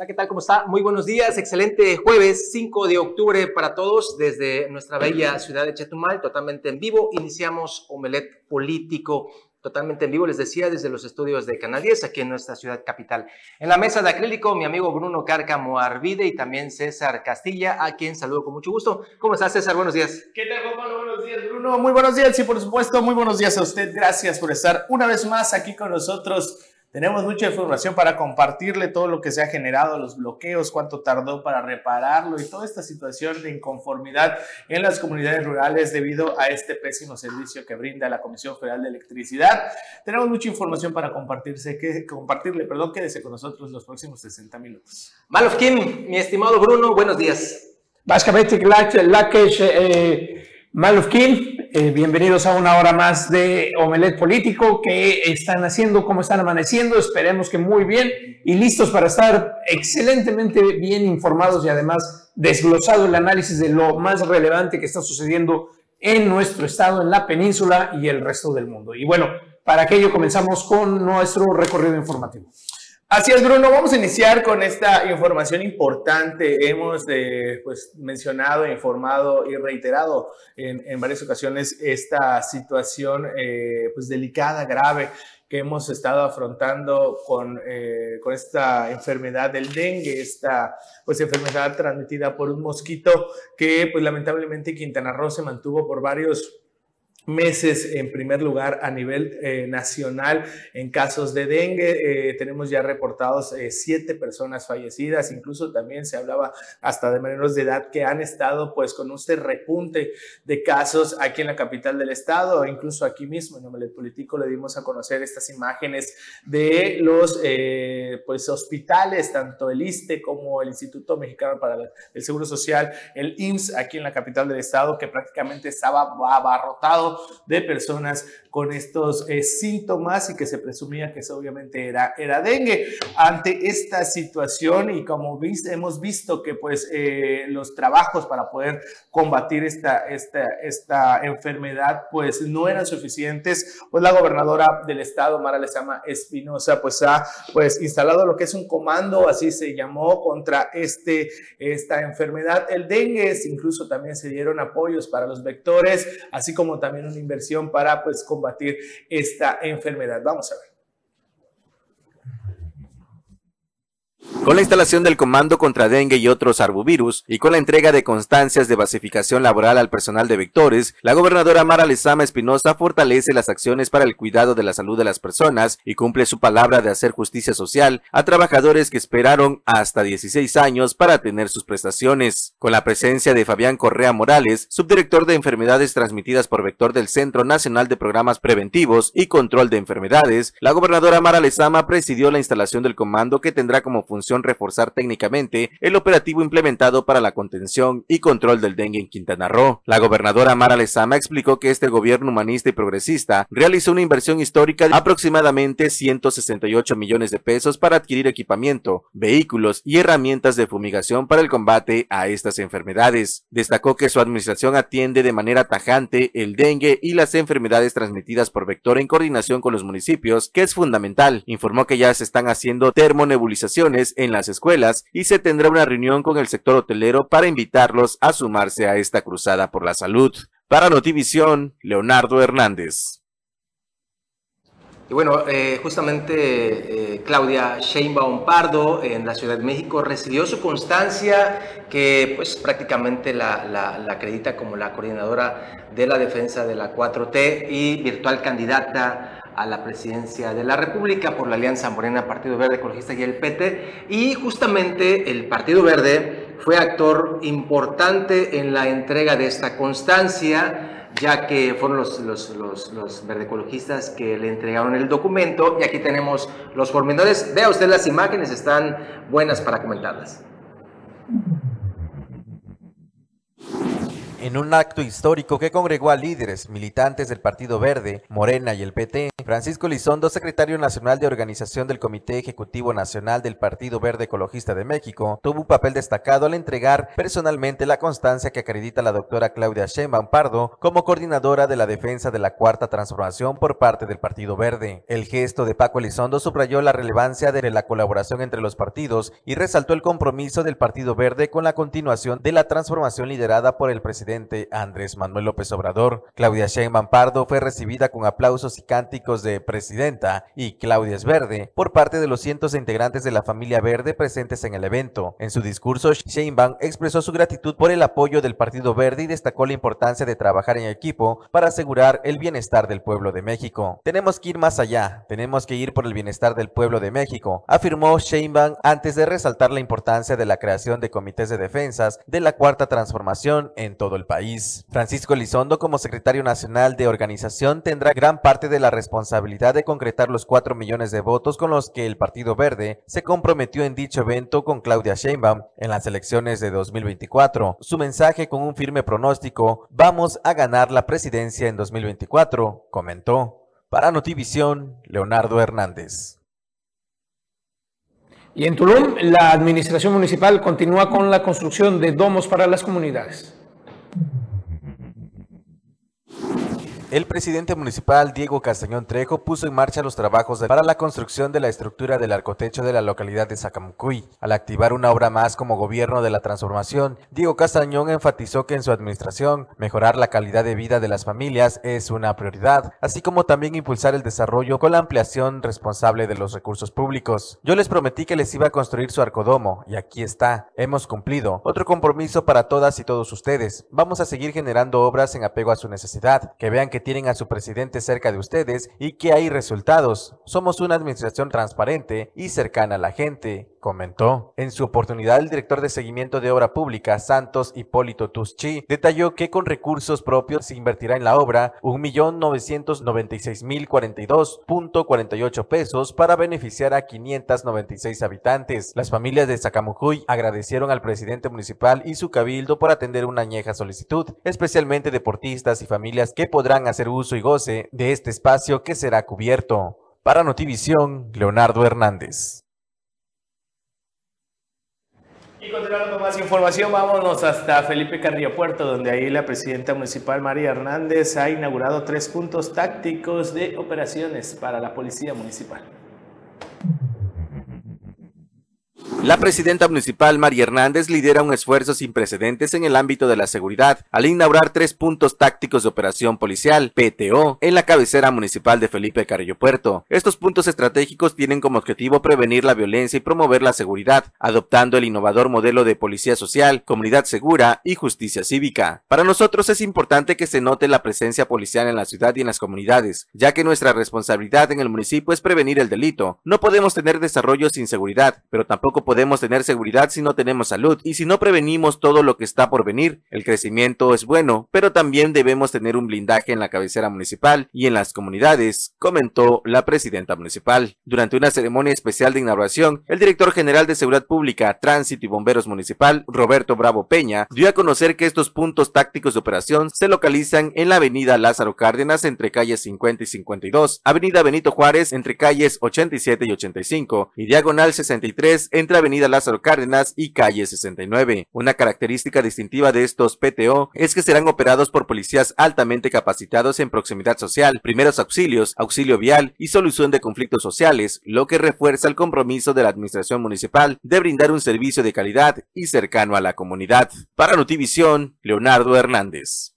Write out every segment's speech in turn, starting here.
Hola, ¿qué tal? ¿Cómo está? Muy buenos días. Excelente jueves 5 de octubre para todos desde nuestra bella ciudad de Chetumal, totalmente en vivo. Iniciamos Omelet Político totalmente en vivo, les decía, desde los estudios de Canal 10, aquí en nuestra ciudad capital. En la mesa de acrílico, mi amigo Bruno Cárcamo Arvide y también César Castilla, a quien saludo con mucho gusto. ¿Cómo estás, César? Buenos días. ¿Qué tal, Juan Pablo? Buenos días, Bruno. Muy buenos días y, por supuesto, muy buenos días a usted. Gracias por estar una vez más aquí con nosotros tenemos mucha información para compartirle todo lo que se ha generado, los bloqueos, cuánto tardó para repararlo y toda esta situación de inconformidad en las comunidades rurales debido a este pésimo servicio que brinda la Comisión Federal de Electricidad. Tenemos mucha información para compartirse, que, compartirle, perdón, quédese con nosotros los próximos 60 minutos. Malofkin, mi estimado Bruno, buenos días. Básicamente, eh, Malofkin, eh, bienvenidos a una hora más de Omelet Político. ¿Qué están haciendo? ¿Cómo están amaneciendo? Esperemos que muy bien y listos para estar excelentemente bien informados y además desglosado el análisis de lo más relevante que está sucediendo en nuestro estado, en la península y el resto del mundo. Y bueno, para aquello comenzamos con nuestro recorrido informativo. Así es, Bruno. Vamos a iniciar con esta información importante. Hemos eh, pues, mencionado, informado y reiterado en, varias ocasiones esta situación eh, pues, delicada, grave que hemos estado afrontando con, eh, con esta enfermedad del dengue, esta pues, enfermedad transmitida por un mosquito que pues, lamentablemente Quintana Roo se mantuvo por varios meses en primer lugar a nivel eh, nacional en casos de dengue. Eh, tenemos ya reportados eh, siete personas fallecidas, incluso también se hablaba hasta de menores de edad que han estado pues con este repunte de casos aquí en la capital del estado, incluso aquí mismo en el Político le dimos a conocer estas imágenes de los pues hospitales, tanto el ISTE como el Instituto Mexicano para el Seguro Social, el IMSS aquí en la capital del estado, que prácticamente estaba abarrotado de personas con estos eh, síntomas y que se presumía que eso obviamente era, era dengue. Ante esta situación y como viste, hemos visto que pues eh, los trabajos para poder combatir esta, esta, esta enfermedad pues no eran suficientes, pues la gobernadora del estado, Mara Lezama Espinosa, pues ha pues instalado lo que es un comando, así se llamó, contra este, esta enfermedad, el dengue, incluso también se dieron apoyos para los vectores, así como también una inversión para pues combatir esta enfermedad. Vamos a ver. Con la instalación del Comando contra Dengue y otros arbovirus y con la entrega de constancias de basificación laboral al personal de vectores, la gobernadora Mara Lezama Espinosa fortalece las acciones para el cuidado de la salud de las personas y cumple su palabra de hacer justicia social a trabajadores que esperaron hasta 16 años para tener sus prestaciones. Con la presencia de Fabián Correa Morales, subdirector de enfermedades transmitidas por vector del Centro Nacional de Programas Preventivos y Control de Enfermedades, la gobernadora Mara Lezama presidió la instalación del comando que tendrá como función reforzar técnicamente el operativo implementado para la contención y control del dengue en Quintana Roo. La gobernadora Mara Lezama explicó que este gobierno humanista y progresista realizó una inversión histórica de aproximadamente 168 millones de pesos para adquirir equipamiento, vehículos y herramientas de fumigación para el combate a estas enfermedades. Destacó que su administración atiende de manera tajante el dengue y las enfermedades transmitidas por vector en coordinación con los municipios, que es fundamental. Informó que ya se están haciendo termonebulizaciones en las escuelas y se tendrá una reunión con el sector hotelero para invitarlos a sumarse a esta cruzada por la salud. Para Notivisión, Leonardo Hernández. Y bueno, eh, justamente eh, Claudia Sheinbaum Pardo en la Ciudad de México recibió su constancia que pues prácticamente la, la, acredita como la coordinadora de la defensa de la 4T y virtual candidata a la presidencia de la República por la Alianza Morena, Partido Verde Ecologista y el PT. Y justamente el Partido Verde fue actor importante en la entrega de esta constancia, ya que fueron los, los, los, los verde ecologistas que le entregaron el documento. Y aquí tenemos los pormenores. Vea usted las imágenes, están buenas para comentarlas. En un acto histórico que congregó a líderes, militantes del Partido Verde, Morena y el PT, Francisco Lizondo, secretario nacional de organización del Comité Ejecutivo Nacional del Partido Verde Ecologista de México, tuvo un papel destacado al entregar personalmente la constancia que acredita la doctora Claudia Sheinbaum Pardo como coordinadora de la defensa de la Cuarta Transformación por parte del Partido Verde. El gesto de Paco Lizondo subrayó la relevancia de la colaboración entre los partidos y resaltó el compromiso del Partido Verde con la continuación de la transformación liderada por el presidente Andrés Manuel López Obrador. Claudia Sheinbaum Pardo fue recibida con aplausos y cánticos de presidenta y Claudia Verde por parte de los cientos de integrantes de la familia Verde presentes en el evento. En su discurso, Sheinbaum expresó su gratitud por el apoyo del Partido Verde y destacó la importancia de trabajar en equipo para asegurar el bienestar del pueblo de México. Tenemos que ir más allá, tenemos que ir por el bienestar del pueblo de México, afirmó Sheinbaum antes de resaltar la importancia de la creación de comités de defensas de la cuarta transformación en todo el país. Francisco Lizondo, como secretario nacional de organización, tendrá gran parte de la responsabilidad de concretar los 4 millones de votos con los que el Partido Verde se comprometió en dicho evento con Claudia Sheinbaum en las elecciones de 2024. Su mensaje con un firme pronóstico, vamos a ganar la presidencia en 2024, comentó. Para Notivisión, Leonardo Hernández. Y en Tulum, la administración municipal continúa con la construcción de domos para las comunidades. El presidente municipal Diego Castañón Trejo puso en marcha los trabajos para la construcción de la estructura del arcotecho de la localidad de Zacamucuy. Al activar una obra más como gobierno de la transformación, Diego Castañón enfatizó que en su administración mejorar la calidad de vida de las familias es una prioridad, así como también impulsar el desarrollo con la ampliación responsable de los recursos públicos. Yo les prometí que les iba a construir su arcodomo y aquí está. Hemos cumplido. Otro compromiso para todas y todos ustedes. Vamos a seguir generando obras en apego a su necesidad, que vean que tienen a su presidente cerca de ustedes y que hay resultados. Somos una administración transparente y cercana a la gente, comentó. En su oportunidad, el director de seguimiento de obra pública, Santos Hipólito Tuschi, detalló que con recursos propios se invertirá en la obra 1.996.042.48 pesos para beneficiar a 596 habitantes. Las familias de Zacamujuy agradecieron al presidente municipal y su cabildo por atender una añeja solicitud, especialmente deportistas y familias que podrán hacer uso y goce de este espacio que será cubierto. Para Notivisión, Leonardo Hernández. Y continuando con más información, vámonos hasta Felipe Carrillo Puerto, donde ahí la presidenta municipal María Hernández ha inaugurado tres puntos tácticos de operaciones para la policía municipal. La presidenta municipal María Hernández lidera un esfuerzo sin precedentes en el ámbito de la seguridad al inaugurar tres puntos tácticos de operación policial, PTO, en la cabecera municipal de Felipe Carrillo Puerto. Estos puntos estratégicos tienen como objetivo prevenir la violencia y promover la seguridad, adoptando el innovador modelo de policía social, comunidad segura y justicia cívica. Para nosotros es importante que se note la presencia policial en la ciudad y en las comunidades, ya que nuestra responsabilidad en el municipio es prevenir el delito. No podemos tener desarrollo sin seguridad, pero tampoco podemos tener seguridad si no tenemos salud y si no prevenimos todo lo que está por venir. El crecimiento es bueno, pero también debemos tener un blindaje en la cabecera municipal y en las comunidades, comentó la presidenta municipal. Durante una ceremonia especial de inauguración, el director general de Seguridad Pública, Tránsito y Bomberos Municipal, Roberto Bravo Peña, dio a conocer que estos puntos tácticos de operación se localizan en la avenida Lázaro Cárdenas entre calles 50 y 52, avenida Benito Juárez entre calles 87 y 85 y diagonal 63 entre Avenida Lázaro Cárdenas y Calle 69. Una característica distintiva de estos PTO es que serán operados por policías altamente capacitados en proximidad social, primeros auxilios, auxilio vial y solución de conflictos sociales, lo que refuerza el compromiso de la administración municipal de brindar un servicio de calidad y cercano a la comunidad. Para Notivisión, Leonardo Hernández.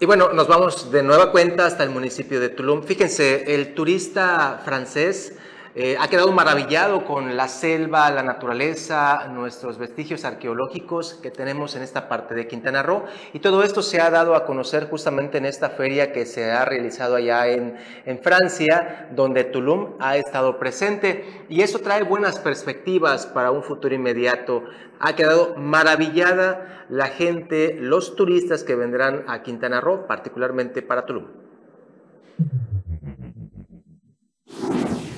Y bueno, nos vamos de nueva cuenta hasta el municipio de Tulum. Fíjense, el turista francés eh, ha quedado maravillado con la selva, la naturaleza, nuestros vestigios arqueológicos que tenemos en esta parte de Quintana Roo. Y todo esto se ha dado a conocer justamente en esta feria que se ha realizado allá en, en Francia, donde Tulum ha estado presente. Y eso trae buenas perspectivas para un futuro inmediato. Ha quedado maravillada la gente, los turistas que vendrán a Quintana Roo, particularmente para Tulum.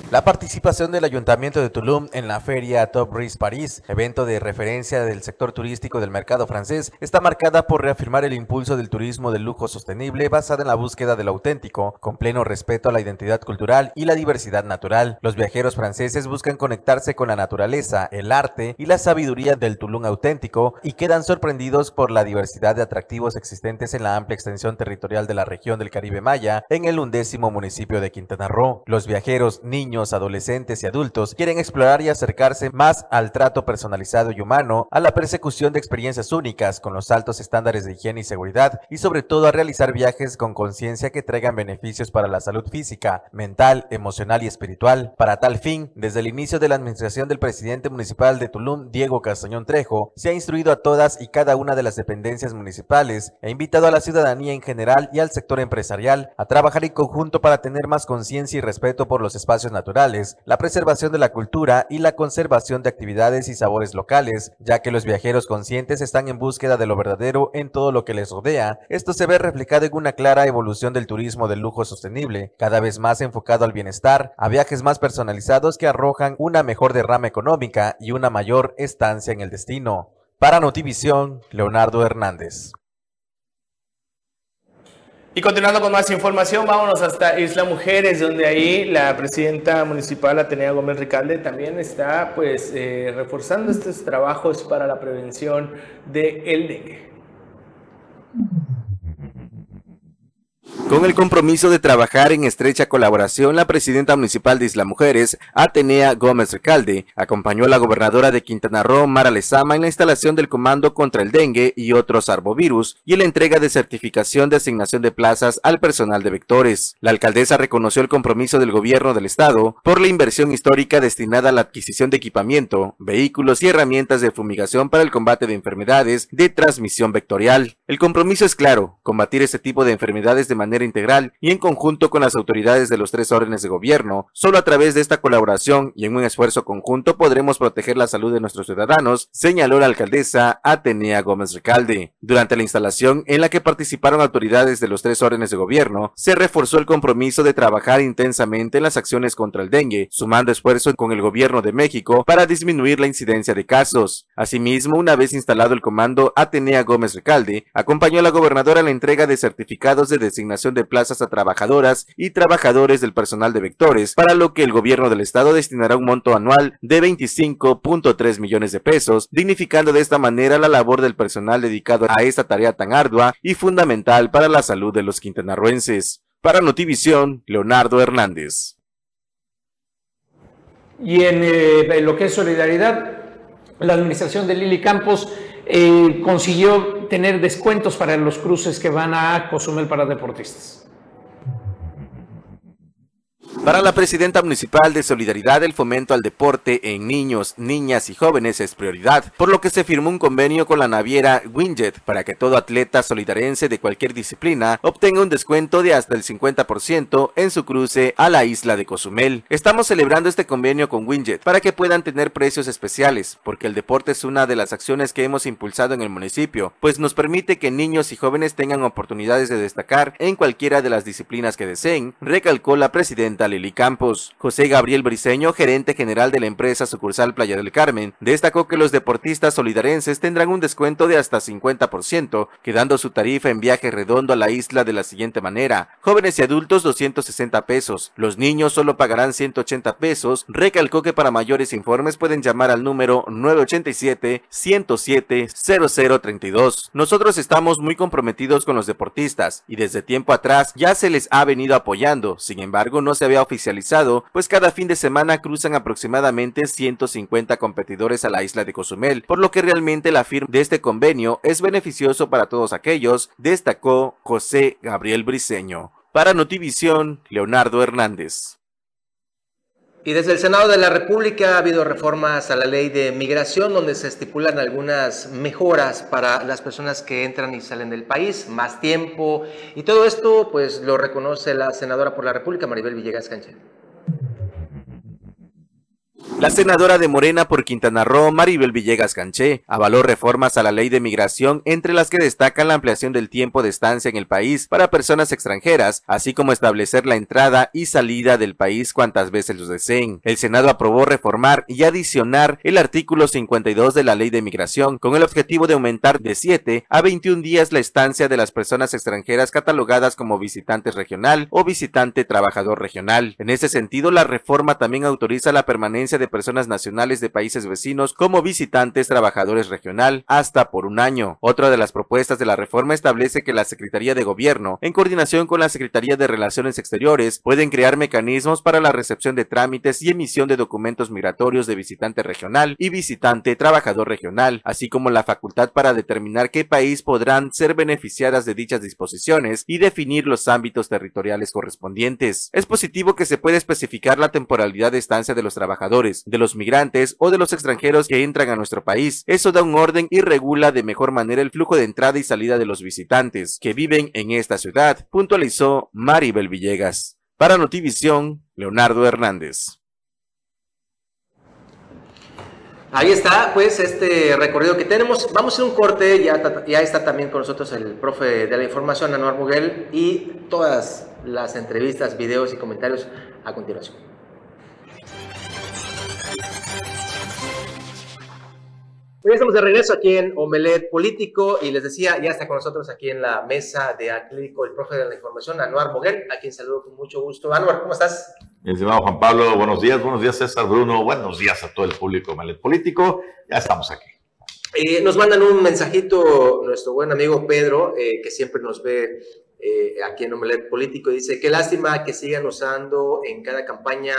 La participación del Ayuntamiento de Tulum en la feria Top Risk París, evento de referencia del sector turístico del mercado francés, está marcada por reafirmar el impulso del turismo de lujo sostenible basada en la búsqueda del auténtico, con pleno respeto a la identidad cultural y la diversidad natural. Los viajeros franceses buscan conectarse con la naturaleza, el arte y la sabiduría del Tulum auténtico y quedan sorprendidos por la diversidad de atractivos existentes en la amplia extensión territorial de la región del Caribe Maya en el undécimo municipio de Quintana Roo. Los viajeros, niños, adolescentes y adultos quieren explorar y acercarse más al trato personalizado y humano, a la persecución de experiencias únicas con los altos estándares de higiene y seguridad y sobre todo a realizar viajes con conciencia que traigan beneficios para la salud física, mental, emocional y espiritual. Para tal fin, desde el inicio de la administración del presidente municipal de Tulum, Diego Castañón Trejo, se ha instruido a todas y cada una de las dependencias municipales e invitado a la ciudadanía en general y al sector empresarial a trabajar en conjunto para tener más conciencia y respeto por los espacios naturales la preservación de la cultura y la conservación de actividades y sabores locales, ya que los viajeros conscientes están en búsqueda de lo verdadero en todo lo que les rodea. Esto se ve reflejado en una clara evolución del turismo del lujo sostenible, cada vez más enfocado al bienestar, a viajes más personalizados que arrojan una mejor derrama económica y una mayor estancia en el destino. Para Notivisión, Leonardo Hernández. Y continuando con más información, vámonos hasta Isla Mujeres, donde ahí la presidenta municipal Atenea Gómez Ricalde también está pues eh, reforzando estos trabajos para la prevención del el dengue. Con el compromiso de trabajar en estrecha colaboración, la presidenta municipal de Isla Mujeres, Atenea Gómez Recalde, acompañó a la gobernadora de Quintana Roo, Mara Lezama, en la instalación del Comando contra el Dengue y otros arbovirus y la entrega de certificación de asignación de plazas al personal de vectores. La alcaldesa reconoció el compromiso del gobierno del estado por la inversión histórica destinada a la adquisición de equipamiento, vehículos y herramientas de fumigación para el combate de enfermedades de transmisión vectorial. El compromiso es claro, combatir este tipo de enfermedades de manera integral y en conjunto con las autoridades de los tres órdenes de gobierno. Solo a través de esta colaboración y en un esfuerzo conjunto podremos proteger la salud de nuestros ciudadanos, señaló la alcaldesa Atenea Gómez Recalde. Durante la instalación en la que participaron autoridades de los tres órdenes de gobierno, se reforzó el compromiso de trabajar intensamente en las acciones contra el dengue, sumando esfuerzo con el gobierno de México para disminuir la incidencia de casos. Asimismo, una vez instalado el comando Atenea Gómez Recalde, acompañó a la gobernadora a la entrega de certificados de designación de plazas a trabajadoras y trabajadores del personal de vectores, para lo que el gobierno del estado destinará un monto anual de 25.3 millones de pesos, dignificando de esta manera la labor del personal dedicado a esta tarea tan ardua y fundamental para la salud de los quintanarruenses. Para Notivisión, Leonardo Hernández. Y en, eh, lo que es solidaridad, la administración de Lili Campos eh, consiguió tener descuentos para los cruces que van a Cozumel para deportistas. Para la presidenta municipal de Solidaridad, el fomento al deporte en niños, niñas y jóvenes es prioridad, por lo que se firmó un convenio con la naviera Winjet para que todo atleta solidarense de cualquier disciplina obtenga un descuento de hasta el 50% en su cruce a la isla de Cozumel. Estamos celebrando este convenio con Winjet para que puedan tener precios especiales, porque el deporte es una de las acciones que hemos impulsado en el municipio, pues nos permite que niños y jóvenes tengan oportunidades de destacar en cualquiera de las disciplinas que deseen, recalcó la presidenta Lili Campos. José Gabriel Briceño, gerente general de la empresa sucursal Playa del Carmen, destacó que los deportistas solidarenses tendrán un descuento de hasta 50%, quedando su tarifa en viaje redondo a la isla de la siguiente manera. Jóvenes y adultos 260 pesos, los niños solo pagarán 180 pesos. Recalcó que para mayores informes pueden llamar al número 987 107 0032. Nosotros estamos muy comprometidos con los deportistas y desde tiempo atrás ya se les ha venido apoyando. Sin embargo, no se había oficializado, pues cada fin de semana cruzan aproximadamente 150 competidores a la isla de Cozumel, por lo que realmente la firma de este convenio es beneficioso para todos aquellos, destacó José Gabriel Briceño. Para Notivisión, Leonardo Hernández. Y desde el Senado de la República ha habido reformas a la ley de migración donde se estipulan algunas mejoras para las personas que entran y salen del país, más tiempo y todo esto pues lo reconoce la senadora por la República Maribel Villegas Canché. La senadora de Morena por Quintana Roo, Maribel Villegas Canché, avaló reformas a la ley de migración, entre las que destacan la ampliación del tiempo de estancia en el país para personas extranjeras, así como establecer la entrada y salida del país cuantas veces los deseen. El Senado aprobó reformar y adicionar el artículo 52 de la ley de migración, con el objetivo de aumentar de 7 a 21 días la estancia de las personas extranjeras catalogadas como visitantes regional o visitante trabajador regional. En ese sentido, la reforma también autoriza la permanencia de personas nacionales de países vecinos como visitantes trabajadores regional hasta por un año. Otra de las propuestas de la reforma establece que la Secretaría de Gobierno, en coordinación con la Secretaría de Relaciones Exteriores, pueden crear mecanismos para la recepción de trámites y emisión de documentos migratorios de visitante regional y visitante trabajador regional, así como la facultad para determinar qué país podrán ser beneficiadas de dichas disposiciones y definir los ámbitos territoriales correspondientes. Es positivo que se pueda especificar la temporalidad de estancia de los trabajadores, de los migrantes o de los extranjeros que entran a nuestro país. Eso da un orden y regula de mejor manera el flujo de entrada y salida de los visitantes que viven en esta ciudad, puntualizó Maribel Villegas. Para Notivisión, Leonardo Hernández. Ahí está, pues, este recorrido que tenemos. Vamos a hacer un corte, ya, ya está también con nosotros el profe de la información, Anuar Muguel, y todas las entrevistas, videos y comentarios a continuación. Hoy estamos de regreso aquí en Omelet Político y les decía, ya está con nosotros aquí en la mesa de Aclínico el profe de la información, Anuar Moguel, a quien saludo con mucho gusto. Anuar, ¿cómo estás? Estimado Juan Pablo, buenos días, buenos días César Bruno, buenos días a todo el público Omelet Político, ya estamos aquí. Eh, nos mandan un mensajito nuestro buen amigo Pedro, eh, que siempre nos ve eh, aquí en Omelet Político, dice, qué lástima que sigan usando en cada campaña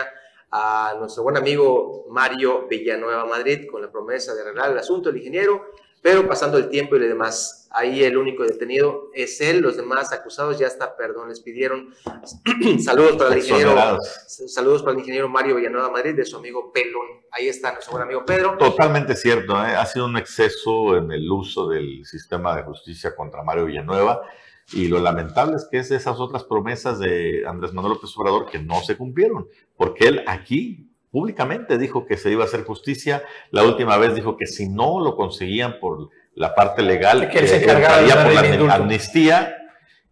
a nuestro buen amigo Mario Villanueva Madrid con la promesa de arreglar el asunto, el ingeniero, pero pasando el tiempo y lo demás, ahí el único detenido es él, los demás acusados ya hasta perdón les pidieron. saludos para el ingeniero, saludos para el ingeniero Mario Villanueva Madrid de su amigo Pelón. Ahí está nuestro buen amigo Pedro. Totalmente cierto, ¿eh? ha sido un exceso en el uso del sistema de justicia contra Mario Villanueva. Y lo lamentable es que es esas otras promesas de Andrés Manuel López Obrador que no se cumplieron, porque él aquí públicamente dijo que se iba a hacer justicia, la última vez dijo que si no lo conseguían por la parte legal, que se encargaría por la amnistía,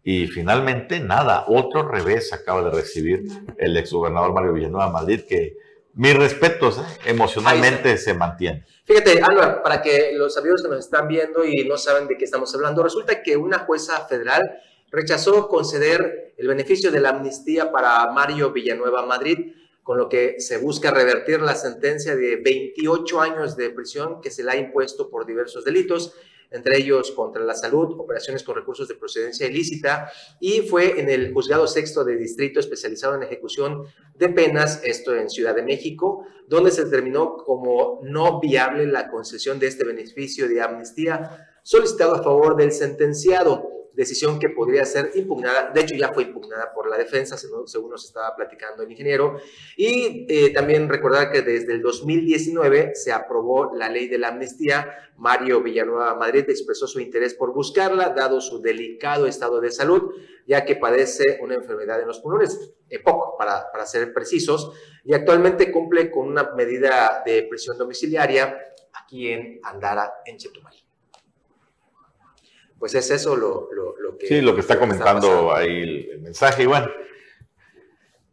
y finalmente nada, otro revés acaba de recibir el exgobernador Mario Villanueva Madrid, que mis respetos, ¿eh? emocionalmente se mantiene. Fíjate, Álvaro, para que los amigos que nos están viendo y no saben de qué estamos hablando, resulta que una jueza federal rechazó conceder el beneficio de la amnistía para Mario Villanueva Madrid, con lo que se busca revertir la sentencia de 28 años de prisión que se le ha impuesto por diversos delitos entre ellos contra la salud, operaciones con recursos de procedencia ilícita, y fue en el juzgado sexto de distrito especializado en ejecución de penas, esto en Ciudad de México, donde se determinó como no viable la concesión de este beneficio de amnistía solicitado a favor del sentenciado decisión que podría ser impugnada, de hecho ya fue impugnada por la defensa, según nos estaba platicando el ingeniero, y eh, también recordar que desde el 2019 se aprobó la ley de la amnistía, Mario Villanueva Madrid expresó su interés por buscarla, dado su delicado estado de salud, ya que padece una enfermedad en los pulmones, eh, para, para ser precisos, y actualmente cumple con una medida de prisión domiciliaria aquí en Andara, en Chetumal pues es eso lo, que... Sí, lo que está comentando ahí el mensaje. Y bueno,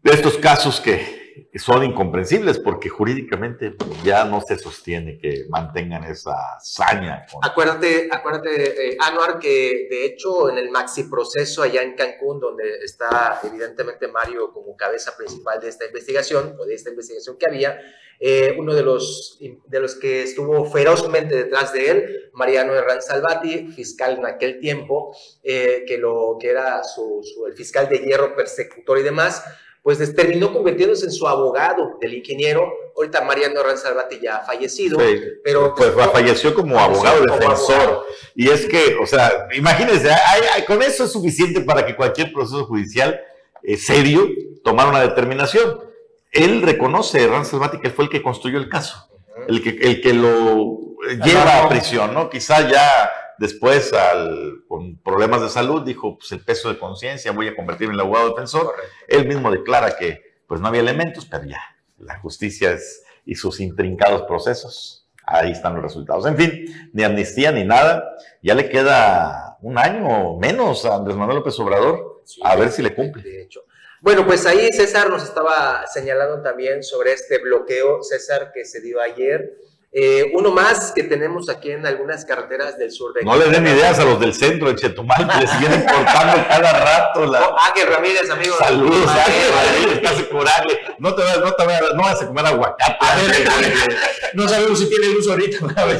de estos casos que son incomprensibles porque jurídicamente ya no se sostiene que mantengan esa hazaña. Acuérdate, acuérdate eh, Anuar, que de hecho en el maxi proceso allá en Cancún, donde está evidentemente Mario como cabeza principal de esta investigación, o de esta investigación que había, eh, uno de los, de los que estuvo ferozmente detrás de él, Mariano Herrán Salvati, fiscal en aquel tiempo, eh, que, lo, que era su, el fiscal de hierro persecutor y demás, pues terminó convirtiéndose en su abogado del ingeniero. Ahorita Mariano Herrán Salvati ya ha fallecido, pero... Pues, falleció como abogado defensor. Y es que, o sea, imagínense, con eso es suficiente para que cualquier proceso judicial eh, serio tomara una determinación él reconoce, Ran Salvati, que fue el que construyó el caso, el que, el que lo lleva a prisión, ¿no? Quizá ya después, al, con problemas de salud, dijo, pues el peso de conciencia, voy a convertirme en el abogado defensor. Él mismo declara que pues no había elementos, pero ya, la justicia es, y sus intrincados procesos. Ahí están los resultados. En fin, ni amnistía ni nada. Ya le queda un año menos a Andrés Manuel López Obrador. a ver si le cumple. De hecho. Bueno, pues ahí César nos estaba señalando también sobre este bloqueo, César, que se dio ayer eh, uno más que tenemos aquí en algunas carreteras del sur de No le den ideas a los del centro de Chetumal que les siguen importando cada rato. La... Oh, Ángel Ramírez, amigo. Saludos, Ángel Ramírez, hace coraje. No te vas, no te no vas a comer aguacate. no sabemos si tiene luz ahorita. A ver,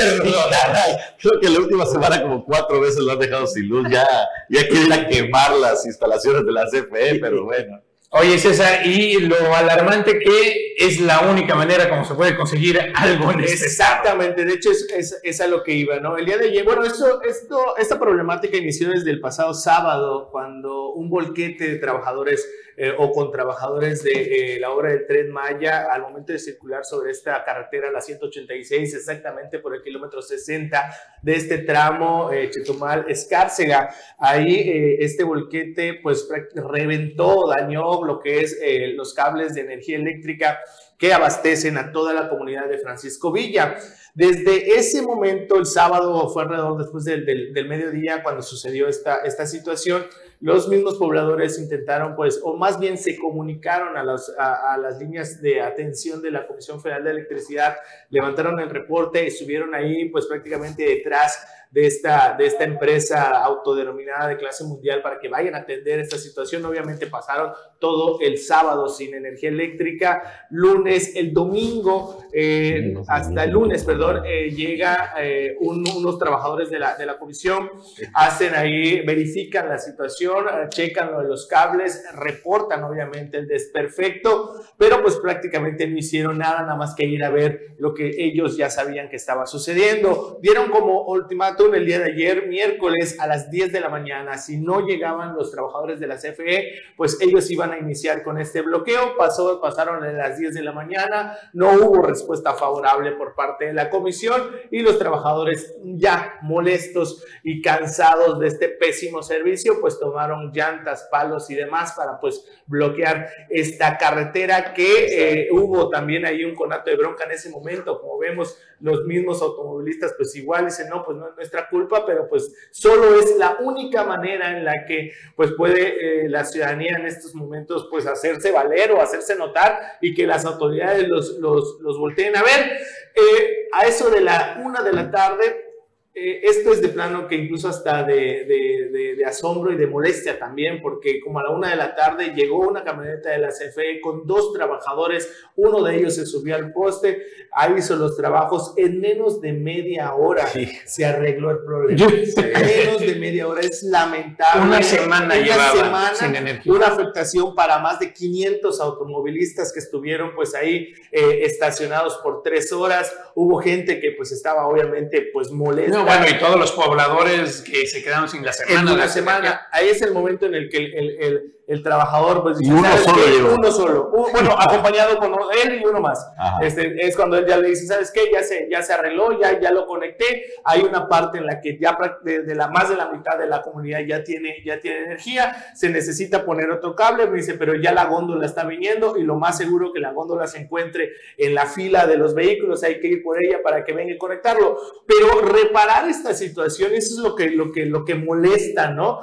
Creo que la última semana como cuatro veces lo han dejado sin luz. Ya, ya quieren quemar las instalaciones de la CFE, pero bueno. Oye, César, y lo alarmante que es la única manera como se puede conseguir algo en este Exactamente, de hecho es, es, a lo que iba, ¿no? El día de ayer, bueno, esto, esto, esta problemática inició desde el pasado sábado, cuando un volquete de trabajadores eh, o con trabajadores de eh, la obra del Tren Maya al momento de circular sobre esta carretera, la 186, exactamente por el kilómetro 60 de este tramo eh, Chetumal-Escárcega. Ahí eh, este volquete pues reventó, dañó lo que es los cables de energía eléctrica que abastecen a toda la comunidad de Francisco Villa. Desde ese momento, el sábado fue alrededor después del, del, mediodía cuando sucedió esta, esta situación, los mismos pobladores intentaron, pues, o más bien se comunicaron a las, a, las líneas de atención de la Comisión Federal de Electricidad, levantaron el reporte, estuvieron ahí, pues, prácticamente detrás de esta, de esta empresa autodenominada de clase mundial para que vayan a atender esta situación. Obviamente pasaron todo el sábado sin energía eléctrica, lunes, el domingo, eh, hasta el lunes, perdón, eh, llega eh, unos trabajadores de la, de la comisión, hacen ahí, verifican la situación, checan lo de los cables, reportan obviamente el desperfecto, pero pues prácticamente no hicieron nada, nada más que ir a ver lo que ellos ya sabían que estaba sucediendo. Dieron como ultimátum el día de ayer, miércoles a las 10 de la mañana. Si no llegaban los trabajadores de la CFE, pues ellos iban a iniciar con este bloqueo. Pasó, pasaron a las 10 de la mañana, no hubo respuesta favorable por parte de la comisión y los trabajadores ya molestos y cansados de este pésimo servicio, pues tomaron llantas, palos y demás para pues bloquear esta carretera que eh, hubo también ahí un conato de bronca en ese momento, como vemos los mismos automovilistas pues igual dicen, no, pues no es nuestra culpa, pero pues solo es la única manera en la que pues puede eh, la ciudadanía en estos momentos pues hacerse valer o hacerse notar y que las autoridades los, los, los volteen a ver. Eh, a eso de la una de la tarde eh, esto es de plano que incluso hasta de, de, de, asombro y de molestia también, porque como a la una de la tarde llegó una camioneta de la CFE con dos trabajadores, uno de ellos se subió al poste, ahí hizo los trabajos, en menos de media hora se arregló el problema. menos de media hora, es lamentable. Una semana una semana, sin energía. Una afectación para más de 500 automovilistas que estuvieron pues ahí eh, estacionados por tres horas. Hubo gente que pues estaba obviamente pues molesta bueno, y todos los pobladores que se quedaron sin la semana. En una semana, ahí es el momento en el que el, el, el, trabajador, pues, uno solo, uno solo, bueno, acompañado con él y uno más. Este, es cuando él ya le dice, ¿sabes qué? Ya se, ya se arregló, ya, ya lo conecté. Hay una parte en la que ya de, la más de la mitad de la comunidad ya tiene, ya tiene energía, se necesita poner otro cable, me dice, pero ya la góndola está viniendo y lo más seguro que la góndola se encuentre en la fila de los vehículos, hay que ir por ella para que venga y conectarlo. Pero reparar esta situación, eso es lo que, lo que, lo que molesta, ¿no?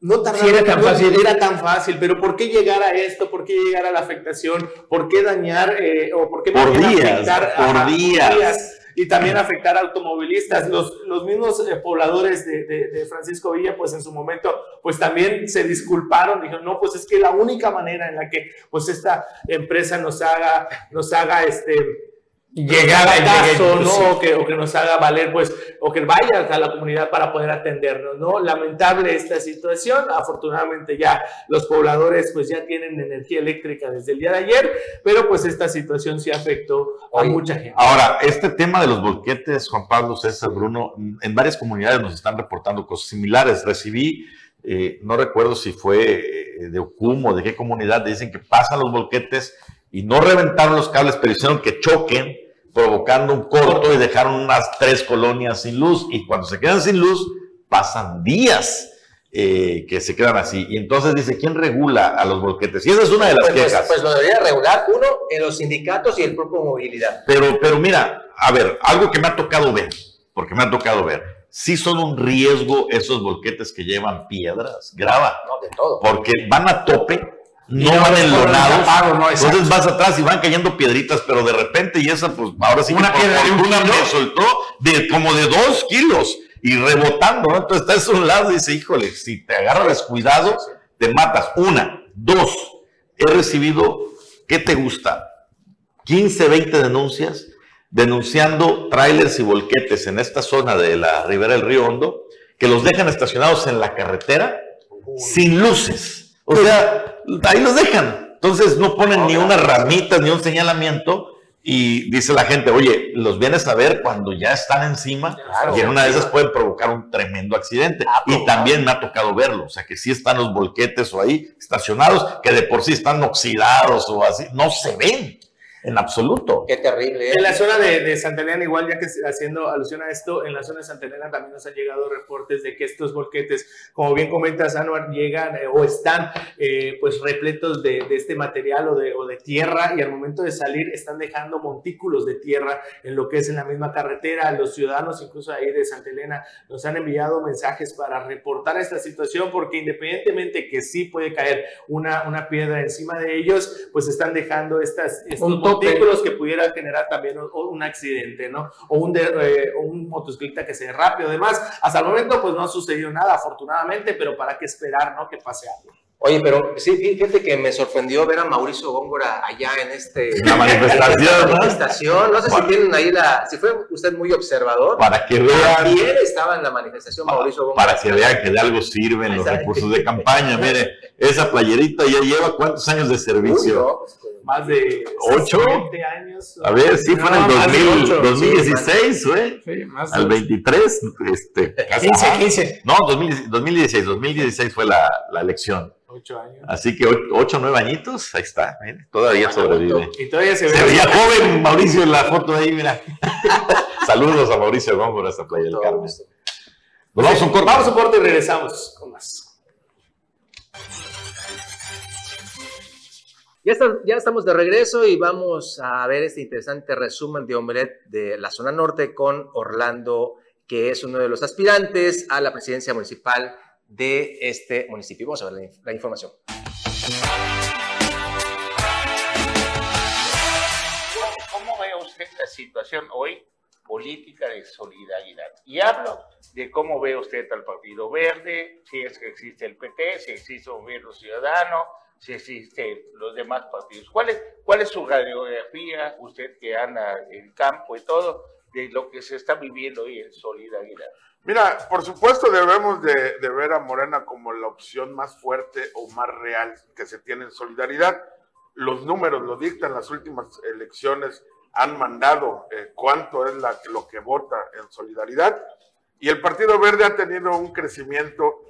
No era tan fácil. Era tan fácil, pero ¿por qué llegar a esto? ¿Por qué llegar a la afectación? ¿Por qué dañar eh, o por qué por días, por días. Y también afectar a automovilistas. Los, los mismos eh, pobladores de, de, Francisco Villa, pues en su momento, pues también se disculparon. Dijeron, no, pues es que la única manera en la que pues esta empresa nos haga, nos haga este llegar a caso, ¿no? O que, o que, nos haga valer, pues, o que vaya a la comunidad para poder atendernos, ¿no? Lamentable esta situación. Afortunadamente ya los pobladores, pues, ya tienen energía eléctrica desde el día de ayer, pero pues esta situación sí afectó a mucha gente. Ahora, este tema de los bolquetes, Juan Pablo, César, Bruno, en varias comunidades nos están reportando cosas similares. Recibí, eh, no recuerdo si fue eh, de Ocumo, de qué comunidad, dicen que pasan los bolquetes y no reventaron los cables, pero hicieron que choquen, provocando un corto y dejaron unas tres colonias sin luz. Y cuando se quedan sin luz, pasan días. eh, que se quedan así. Y entonces dice, ¿quién regula a los volquetes? Y esa es una de las Pues, pues, quejas. pues lo debería regular uno en los sindicatos y el propio movilidad. Pero, pero mira, a ver, algo que me ha tocado ver, porque me ha tocado ver, sí son un riesgo esos volquetes que llevan piedras, grava, No, de todo. porque van a tope, no van enlonados, tapado, no, entonces vas atrás y van cayendo piedritas, pero de repente y esa, pues ahora sí Una que piedra de un fortuna kilo. me soltó de como de dos kilos y rebotando, ¿no? Entonces estás a un lado y dice, híjole, si te agarras descuidado, te matas. Una, dos, he recibido, ¿qué te gusta? 15, 20 denuncias denunciando trailers y volquetes en esta zona de la ribera del río Hondo, que los dejan estacionados en la carretera sin luces. O sea, ahí los dejan. Entonces no ponen ni unas ramitas ni un señalamiento y dice la gente, oye, los vienes a ver cuando ya están encima Claro. y en una de esas pueden provocar un tremendo accidente. Ah, y también me ha tocado verlo, o sea que sí están los volquetes o ahí estacionados, que de por sí están oxidados o así, no se ven en absoluto. Qué terrible. ¿eh? En la zona de, de Santa Elena, igual ya que haciendo alusión a esto, en la zona de Santa Elena también nos han llegado reportes de que estos volquetes, como bien comentas, Anuar, llegan eh, o están eh, pues repletos de, de este material o de, o de tierra y al momento de salir están dejando montículos de tierra en lo que es en la misma carretera. Los ciudadanos, incluso ahí de Santa Elena, nos han enviado mensajes para reportar esta situación porque independientemente que sí puede caer una, una piedra encima de ellos, pues están dejando estas, estos Montículos que pudiera generar también un, un accidente, ¿no? O un, de- eh, un motociclista que se derrape o demás. Hasta el momento, pues no ha sucedido nada, afortunadamente, pero para qué esperar, ¿no? Que pase algo. Oye, pero sí, fíjate que me sorprendió ver a Mauricio Góngora allá en este La manifestación, ¿no? manifestación. No sé si tienen ahí la, si fue usted muy observador. Para que vean, También estaba en la manifestación Mauricio Góngora. para que vean que de algo sirven los recursos de campaña. Mire, esa playerita ya lleva cuántos años de Uy, servicio. no, pues, Más de ¿Ocho? 20 años. A ver, sí, fue en el No, más de 2000, ocho, 2016, güey. Sí, más Al de 23, este, casi. 15, Ajá. 15. No, 2000 2016, 2016 fue la, la elección. 8 años. Así que 8 o 9 añitos, ahí está, mire, todavía sobrevive. Y todavía se ve. Se veía joven Mauricio en la foto ahí, mira. Saludos a Mauricio Góngora hasta Playa del Carmen. vamos a un corte. Vamos a un corte y regresamos Ya, está- ya estamos de regreso y vamos a ver este interesante resumen de Omelet de la zona norte con Orlando, que es uno de los aspirantes a la presidencia municipal de este municipio. Vamos a ver la, la información. ¿Cómo ve usted la situación hoy política de solidaridad? Y hablo de cómo ve usted al Partido Verde, si es que existe el PT, si existe un gobierno ciudadano, si existen los demás partidos. ¿Cuál es, ¿Cuál es su radiografía, usted que anda en campo y todo, de lo que se está viviendo hoy en solidaridad? Mira, por supuesto debemos de, de ver a Morena como la opción más fuerte o más real que se tiene en solidaridad. Los números lo dictan, las últimas elecciones han mandado eh, cuánto es la- lo que vota en solidaridad y el Partido Verde ha tenido un crecimiento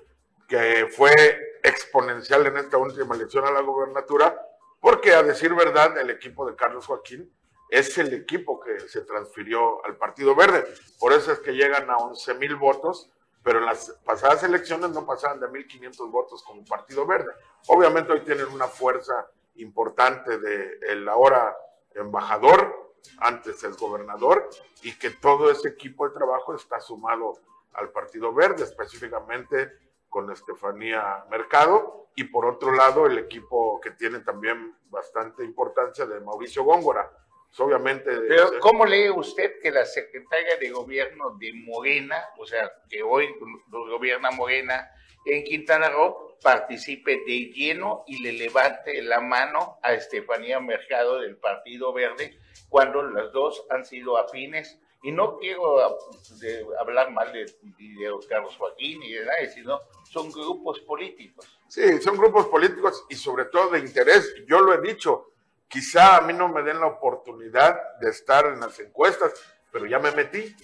que fue exponencial en esta última elección a la gobernatura, porque a decir verdad, el equipo de Carlos Joaquín es el equipo que se transfirió al Partido Verde. Por eso es que llegan a 11 mil votos, pero en las pasadas elecciones no pasaban de 1.500 votos como Partido Verde. Obviamente hoy tienen una fuerza importante de el ahora embajador, antes el gobernador, y que todo ese equipo de trabajo está sumado al Partido Verde, específicamente con Estefanía Mercado, y por otro lado el equipo que tiene también bastante importancia de Mauricio Góngora. Pues, obviamente... Pero, ¿cómo lee usted que la secretaria de gobierno de Morena, o sea, que hoy gobierna Morena en Quintana Roo, participe de lleno y le levante la mano a Estefanía Mercado del Partido Verde, cuando las dos han sido afines? Y no quiero ah, de- hablar mal de, de Carlos Joaquín ni de nadie, sino son grupos políticos. Sí, son grupos políticos y sobre todo de interés. Yo lo he dicho, quizá a mí no me den la oportunidad de estar en las encuestas, pero ya me metí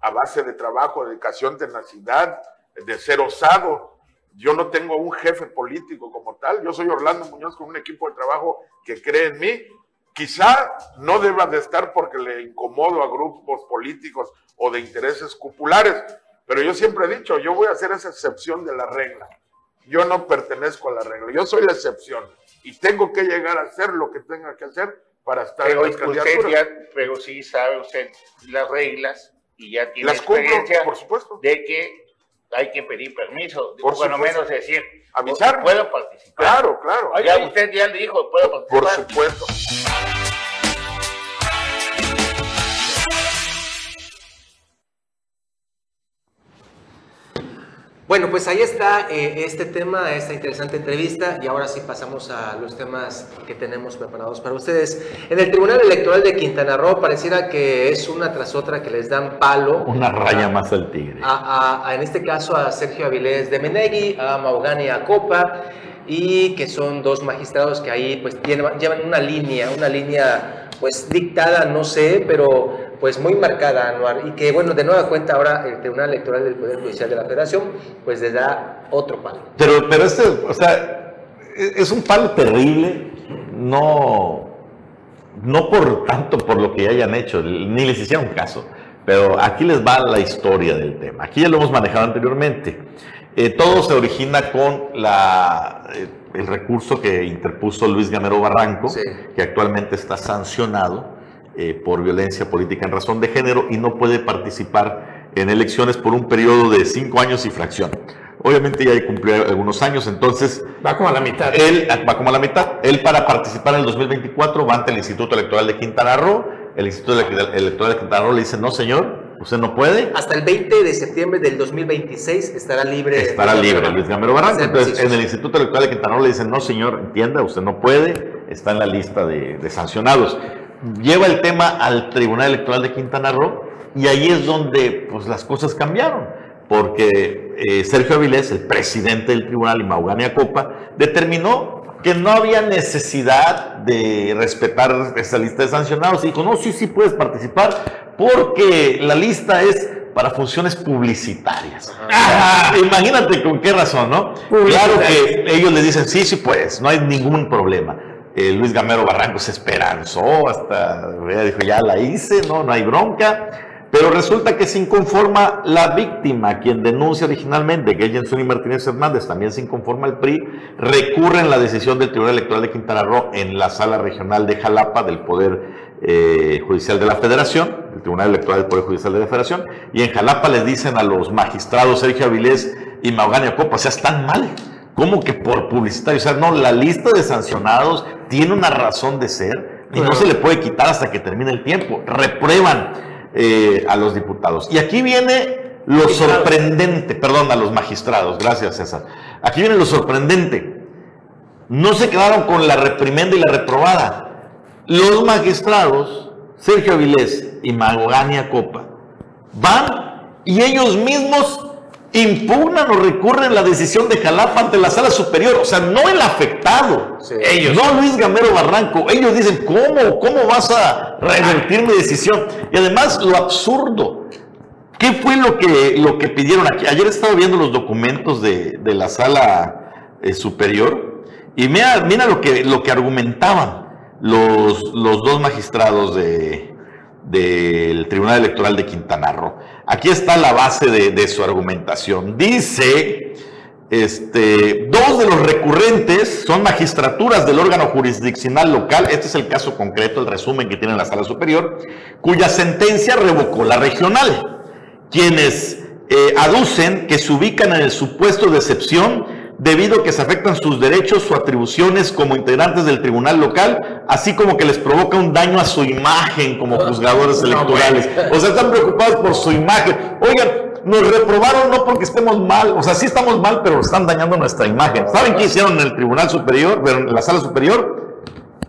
a base de trabajo, dedicación, tenacidad, de ser osado. Yo no tengo un jefe político como tal. Yo soy Orlando Muñoz con un equipo de trabajo que cree en mí. Quizá no deba de estar porque le incomodo a grupos políticos o de intereses cupulares, Pero yo siempre he dicho, yo voy a hacer esa excepción de la regla. Yo no pertenezco a la regla, yo soy la excepción y tengo que llegar a hacer lo que tenga que hacer para estar Pero en las usted ya, pero sí sabe usted las reglas y ya tiene Las cumplo, experiencia por supuesto. de que hay que pedir permiso, Por bueno supuesto. menos decir, Avisar. puedo participar. Claro, claro. Ya usted ya le dijo, puedo participar. Por supuesto. Bueno, pues ahí está eh, este tema, esta interesante entrevista y ahora sí pasamos a los temas que tenemos preparados para ustedes. En el Tribunal Electoral de Quintana Roo pareciera que es una tras otra que les dan palo. Una raya más al tigre. A, en este caso a Sergio Avilés de Menegui, a Maugani Acopa y que son dos magistrados que ahí pues llevan una línea, una línea pues dictada, no sé, pero pues muy marcada, Anuar, y que bueno, de nueva cuenta ahora el Tribunal Electoral del Poder Judicial de la Federación pues les da otro palo. Pero, pero este, o sea, es es un palo terrible, no, no por tanto por lo que hayan hecho, ni les hicieron caso, pero aquí les va la historia del tema. Aquí ya lo hemos manejado anteriormente. Eh, todo se origina con la, eh, el recurso que interpuso Luis Gamero Barranco, Sí. que actualmente está sancionado eh, por violencia política en razón de género y no puede participar en elecciones por un periodo de cinco años y fracción. Obviamente ya cumplió algunos años, entonces Va como a la mitad. él va como a la mitad. Él para participar en el 2024 va ante el Instituto Electoral de Quintana Roo. El Instituto Ele- Electoral de Quintana Roo le dice, no señor, usted no puede. Hasta el 20 de septiembre del 2026 estará libre. Estará libre Luis Gamero Barranco. Entonces, en el Instituto Electoral de Quintana Roo le dicen, no señor, entienda, usted no puede, está en la lista de, de sancionados. Lleva el tema al Tribunal Electoral de Quintana Roo y ahí es donde pues, las cosas cambiaron, porque eh, Sergio Avilés, el presidente del tribunal y Maugania Copa, determinó que no había necesidad de respetar esa lista de sancionados y dijo, no, sí, sí puedes participar porque la lista es para funciones publicitarias. Imagínate con qué razón, ¿no? Claro que ellos le dicen, sí, sí puedes, no hay ningún problema. Eh, Luis Gamero Barranco se esperanzó, hasta dijo, ya la hice, no, no hay bronca. Pero resulta que se inconforma la víctima, quien denuncia originalmente que ella y Martínez Hernández también se inconforma el PRI, recurre en la decisión del Tribunal Electoral de Quintana Roo en la sala regional de Jalapa del Poder eh, Judicial de la Federación, el Tribunal Electoral del Poder Judicial de la Federación, y en Jalapa les dicen a los magistrados Sergio Avilés y Maugania Copa, o sea, están mal. ¿Cómo que por publicitario? O sea, no, la lista de sancionados tiene una razón de ser y no se le puede quitar hasta que termine el tiempo. Reprueban eh, a los diputados. Y aquí viene lo sorprendente, perdón, a los magistrados, gracias César. Aquí viene lo sorprendente. No se quedaron con la reprimenda y la reprobada. Los magistrados, Sergio Avilés y Magogania Copa, van y ellos mismos impugnan o recurren la decisión de Jalapa ante la sala superior, o sea, no el afectado, Sí. ellos, no Luis Gamero Barranco, ellos dicen, ¿cómo, cómo vas a revertir mi decisión? Y además, lo absurdo, ¿qué fue lo que, lo que pidieron aquí? Ayer estaba viendo los documentos de, de la sala eh, superior y mira, mira lo, que, lo que argumentaban los, los dos magistrados de, del Tribunal Electoral de Quintana Roo. Aquí está la base de, su argumentación. Dice, este, dos de los recurrentes son magistraturas del órgano jurisdiccional local, este es el caso concreto, el resumen que tiene la sala superior, cuya sentencia revocó la regional, quienes eh, aducen que se ubican en el supuesto de excepción debido a que se afectan sus derechos o atribuciones como integrantes del tribunal local, así como que les provoca un daño a su imagen como juzgadores electorales. O sea, están preocupados por su imagen. Oigan, nos reprobaron no porque estemos mal, o sea, sí estamos mal, pero están dañando nuestra imagen. ¿Saben qué hicieron en el tribunal superior, en la sala superior?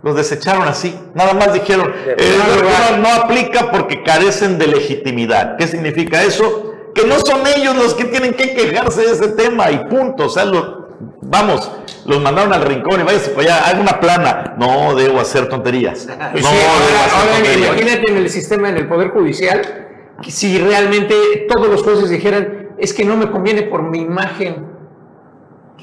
Los desecharon así. Nada más dijeron, eh, la reforma no aplica porque carecen de legitimidad. ¿Qué significa eso? Que no son ellos los que tienen que quejarse de ese tema y punto. O sea, lo- vamos, los mandaron al rincón y para allá, haga una plana. No debo hacer tonterías. No Sí, debo ahora, hacer ahora tonterías. imagínate en el sistema, en el Poder Judicial, si realmente todos los jueces dijeran, es que no me conviene por mi imagen.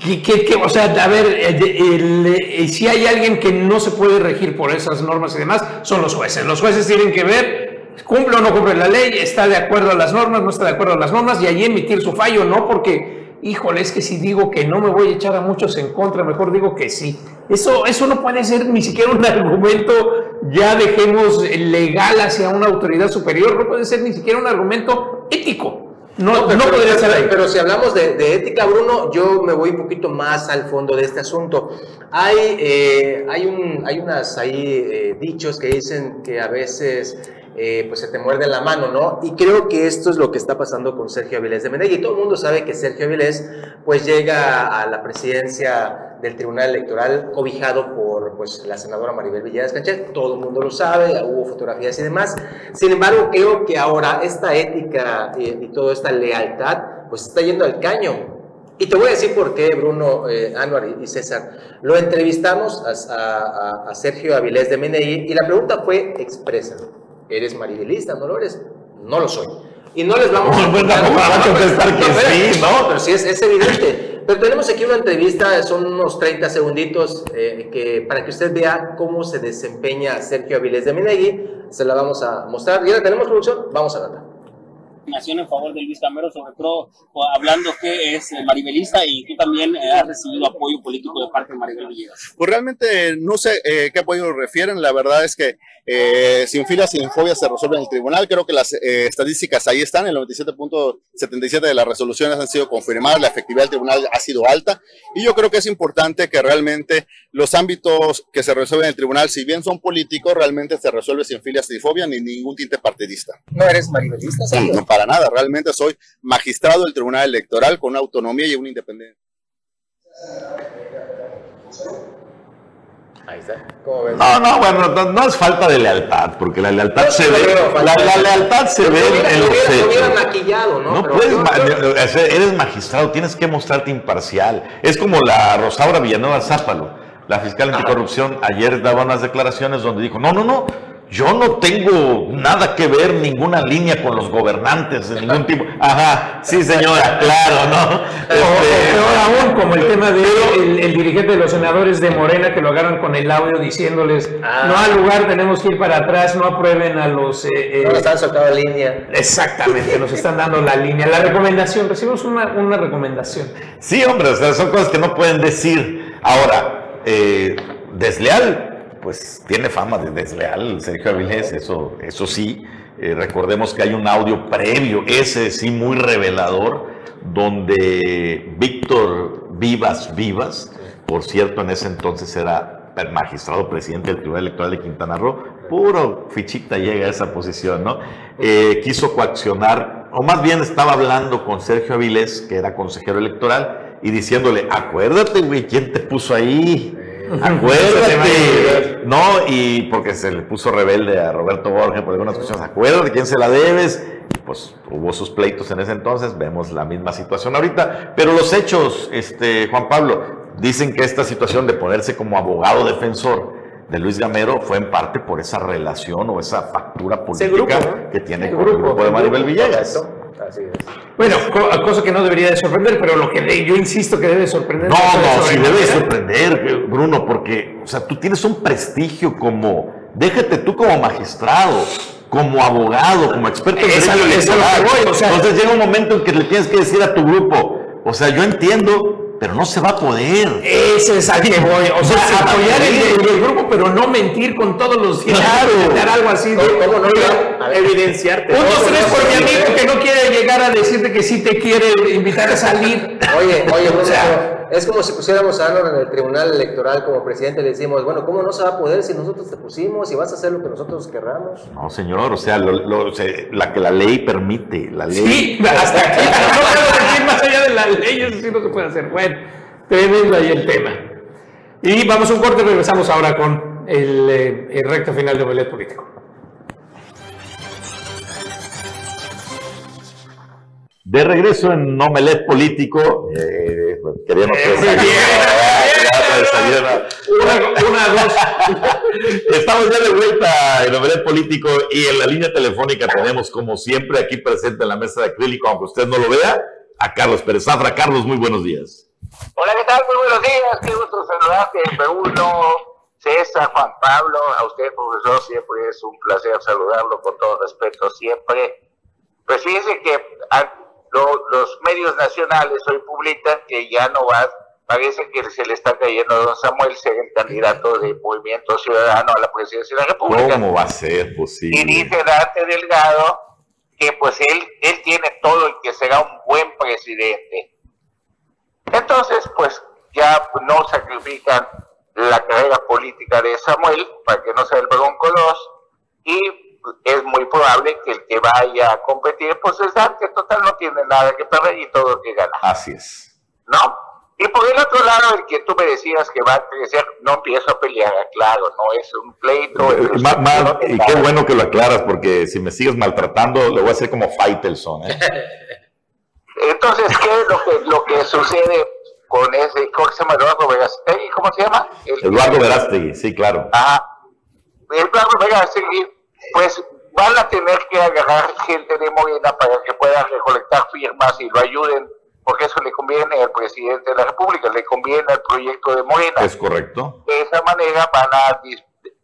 Que- que, o sea, a ver, el- el- eh, si hay alguien que no se puede regir por esas normas y demás, son los jueces. Los jueces tienen que ver cumple o no cumple la ley, está de acuerdo a las normas, no está de acuerdo a las normas, y allí emitir su fallo, no porque, híjole, es que si digo que no me voy a echar a muchos en contra, mejor digo que sí. Eso, eso no puede ser ni siquiera un argumento, ya dejemos legal hacia una autoridad superior, no puede ser ni siquiera un argumento ético. No, no, podría ser ahí. Pero si hablamos de, ética, Bruno, yo me voy un poquito más al fondo de este asunto. Hay, eh, hay, un, hay unas ahí eh, dichos que dicen que a veces eh, pues se te muerde la mano, ¿no? Y creo que esto es lo que está pasando con Sergio Avilés de Menegui. Todo el mundo sabe que Sergio Avilés pues llega a la presidencia del Tribunal Electoral cobijado por pues la senadora Maribel Villegas Canchet, todo el mundo lo sabe, hubo fotografías y demás. Sin embargo, creo que ahora esta ética y, toda esta lealtad pues está yendo al caño. Y te voy a decir por qué, Bruno, eh, y César. Lo entrevistamos a, a Sergio Avilés de Menegui y la pregunta fue expresa ¿Eres maribelista? ¿No lo eres? No lo soy. Y no les vamos a... contestar que sí, ¿no? Pero sí, es, evidente. Pero tenemos aquí una entrevista, son unos 30 segunditos, eh, que para que usted vea cómo se desempeña Sergio Avilés de Menegui. Se la vamos a mostrar. ¿Ya la tenemos, producción? Vamos a verla en favor de Luis Camero, sobre todo hablando que es maribelista y tú también eh, has recibido apoyo político de parte de Maribel Villegas. Pues realmente no sé eh, qué apoyo refieren, la verdad es que eh, sin filas, sin fobias se resuelve en el tribunal, creo que las estadísticas ahí están, el 97.77 de las resoluciones han sido confirmadas, la efectividad del tribunal ha sido alta y yo creo que es importante que realmente los ámbitos que se resuelven en el tribunal, si bien son políticos, realmente se resuelve sin filas, sin fobia ni ningún tinte partidista. ¿No eres maribelista? No, para nada, realmente soy magistrado del Tribunal Electoral con una autonomía y una independencia. Ahí está. ¿Cómo ves? No, no, bueno, no, es falta de lealtad, porque la lealtad se ve. La, lealtad se ve en los hechos. maquillado, ¿no? no puedes, eres magistrado, tienes que mostrarte imparcial. Es como la Rosaura Villanueva Zápalo, la fiscal anticorrupción, ayer daba unas declaraciones donde dijo: no, no, no yo no tengo nada que ver, ninguna línea con los gobernantes de ningún tipo. Ajá, sí señora, claro, ¿no? Este, peor aún, como el tema de el, dirigente de los senadores de Morena que lo agarran con el audio diciéndoles, ah. no al lugar, tenemos que ir para atrás, no aprueben a los... Eh, eh no están soltando línea. Exactamente, nos están dando la línea. La recomendación, recibimos una, una recomendación. Sí, hombre, o sea, son cosas que no pueden decir. Ahora, eh, desleal, pues tiene fama de desleal Sergio Avilés, eso, eso sí. Eh, recordemos que hay un audio previo, ese sí muy revelador, donde Víctor Vivas Vivas, por cierto, en ese entonces era magistrado presidente del Tribunal Electoral de Quintana Roo, puro fichita llega a esa posición, ¿no? Eh, quiso coaccionar, o más bien estaba hablando con Sergio Avilés, que era consejero electoral, y diciéndole, acuérdate, güey, ¿quién te puso ahí? Acuérdate. no, y porque se le puso rebelde a Roberto Borges por algunas cuestiones. Acuérdate quién se la debes. Pues hubo sus pleitos en ese entonces, vemos la misma situación ahorita. Pero los hechos, este, Juan Pablo, dicen que esta situación de ponerse como abogado defensor de Luis Gamero fue en parte por esa relación o esa factura política que tiene con el grupo de Maribel Villegas. Bueno, cosa que no debería de sorprender, pero lo que yo insisto que debe sorprender. No, no, sí debe sorprender, Bruno, porque, o sea, tú tienes un prestigio como, déjate tú como magistrado, como abogado, como experto en derecho Entonces llega un momento en que le tienes que decir a tu grupo, o sea, yo entiendo pero no se va a poder. Ese es al que voy. O sea, apoyar el, grupo, pero no mentir con todos los días. Claro. algo así. De, ¿Cómo no? evidenciarte. Un, dos, tres por mi amigo que no quiere llegar a decirte que sí te quiere invitar a salir. Oye, oye, o sea, es como si pusiéramos a Álvaro en el tribunal electoral como presidente y le decimos, bueno, ¿cómo no se va a poder si nosotros te pusimos y vas a hacer lo que nosotros querramos? No, señor, o sea, lo, la que la ley permite, la ley. Sí, hasta aquí, no puedo decir más allá de la ley, eso sí no se puede hacer. Bueno, tremendo ahí el tema. Y vamos a un corte y regresamos ahora con el, eh, el recto final de Omelet Político. De regreso en Omelet Político, eh, queríamos eh, una, dos. Estamos ya de vuelta en Omelet Político y en la línea telefónica tenemos, como siempre, aquí presente en la mesa de acrílico, aunque usted no lo vea, a Carlos Pérez Zafra. Carlos, muy buenos días. Hola, ¿qué tal? Muy buenos días. Qué gusto saludarte, P1, César, Juan Pablo, a usted, profesor, siempre es un placer saludarlo con todo respeto, siempre. Pues fíjense que medios nacionales hoy publican que ya no va, parece que se le está cayendo a don Samuel ser el candidato de Movimiento Ciudadano a la presidencia de la República. ¿Cómo va a ser posible? Y dice Dante Delgado que pues él, él tiene todo y que será un buen presidente. Entonces, pues ya no sacrifican la carrera política de Samuel para que no sea el Bronco 2 y es muy probable que el que vaya a competir pues es que total no tiene nada que perder y todo que ganar. Así es. ¿No? Y por el otro lado, el que tú me decías que va a crecer, no empiezo a pelear, claro, no es un pleito. Eh, y qué bueno que lo aclaras, porque si me sigues maltratando, le voy a hacer como Faitelson. ¿eh? Entonces, ¿qué es lo que, lo que sucede con ese, ¿cómo se llama? Eduardo Verástegui, ¿cómo se llama? Eduardo Verástegui, sí, claro. Ah, Eduardo Verástegui, pues van a tener que agarrar gente de Morena para que puedan recolectar firmas y lo ayuden, porque eso le conviene al presidente de la República, le conviene al proyecto de Morena. Es correcto. De esa manera van a,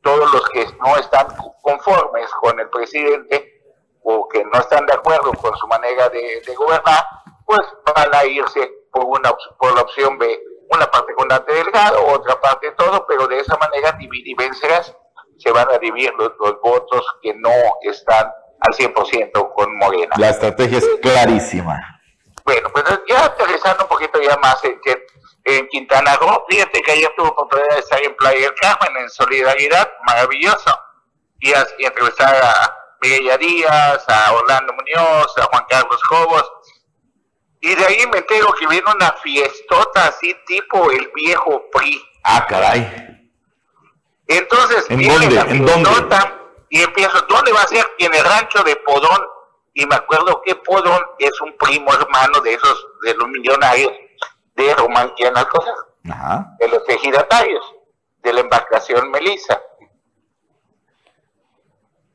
todos los que no están conformes con el presidente o que no están de acuerdo con su manera de, de gobernar, pues van a irse por, una, por la opción B, una parte con Dante Delgado, otra parte todo, pero de esa manera dividir y vencerás, se van a dividir los, votos que no están al 100% con Morena. La estrategia es clarísima. Bueno, pues ya aterrizando un poquito ya más en, en Quintana Roo, fíjate que ayer tuve oportunidad de estar en Playa del Carmen, en Solidaridad, maravilloso, y, y entrevistar a Miguel Díaz, a Orlando Muñoz, a Juan Carlos Jobos, y de ahí me entero que viene una fiestota así tipo el viejo PRI. Ah, caray. Entonces ¿En viene dónde? la fiestota y empiezo, ¿dónde va a ser? En el rancho de Podón. Y me acuerdo que Podón es un primo hermano de esos, de los millonarios de Román cosas, Ajá. de los ejidatarios, de la embarcación Melissa.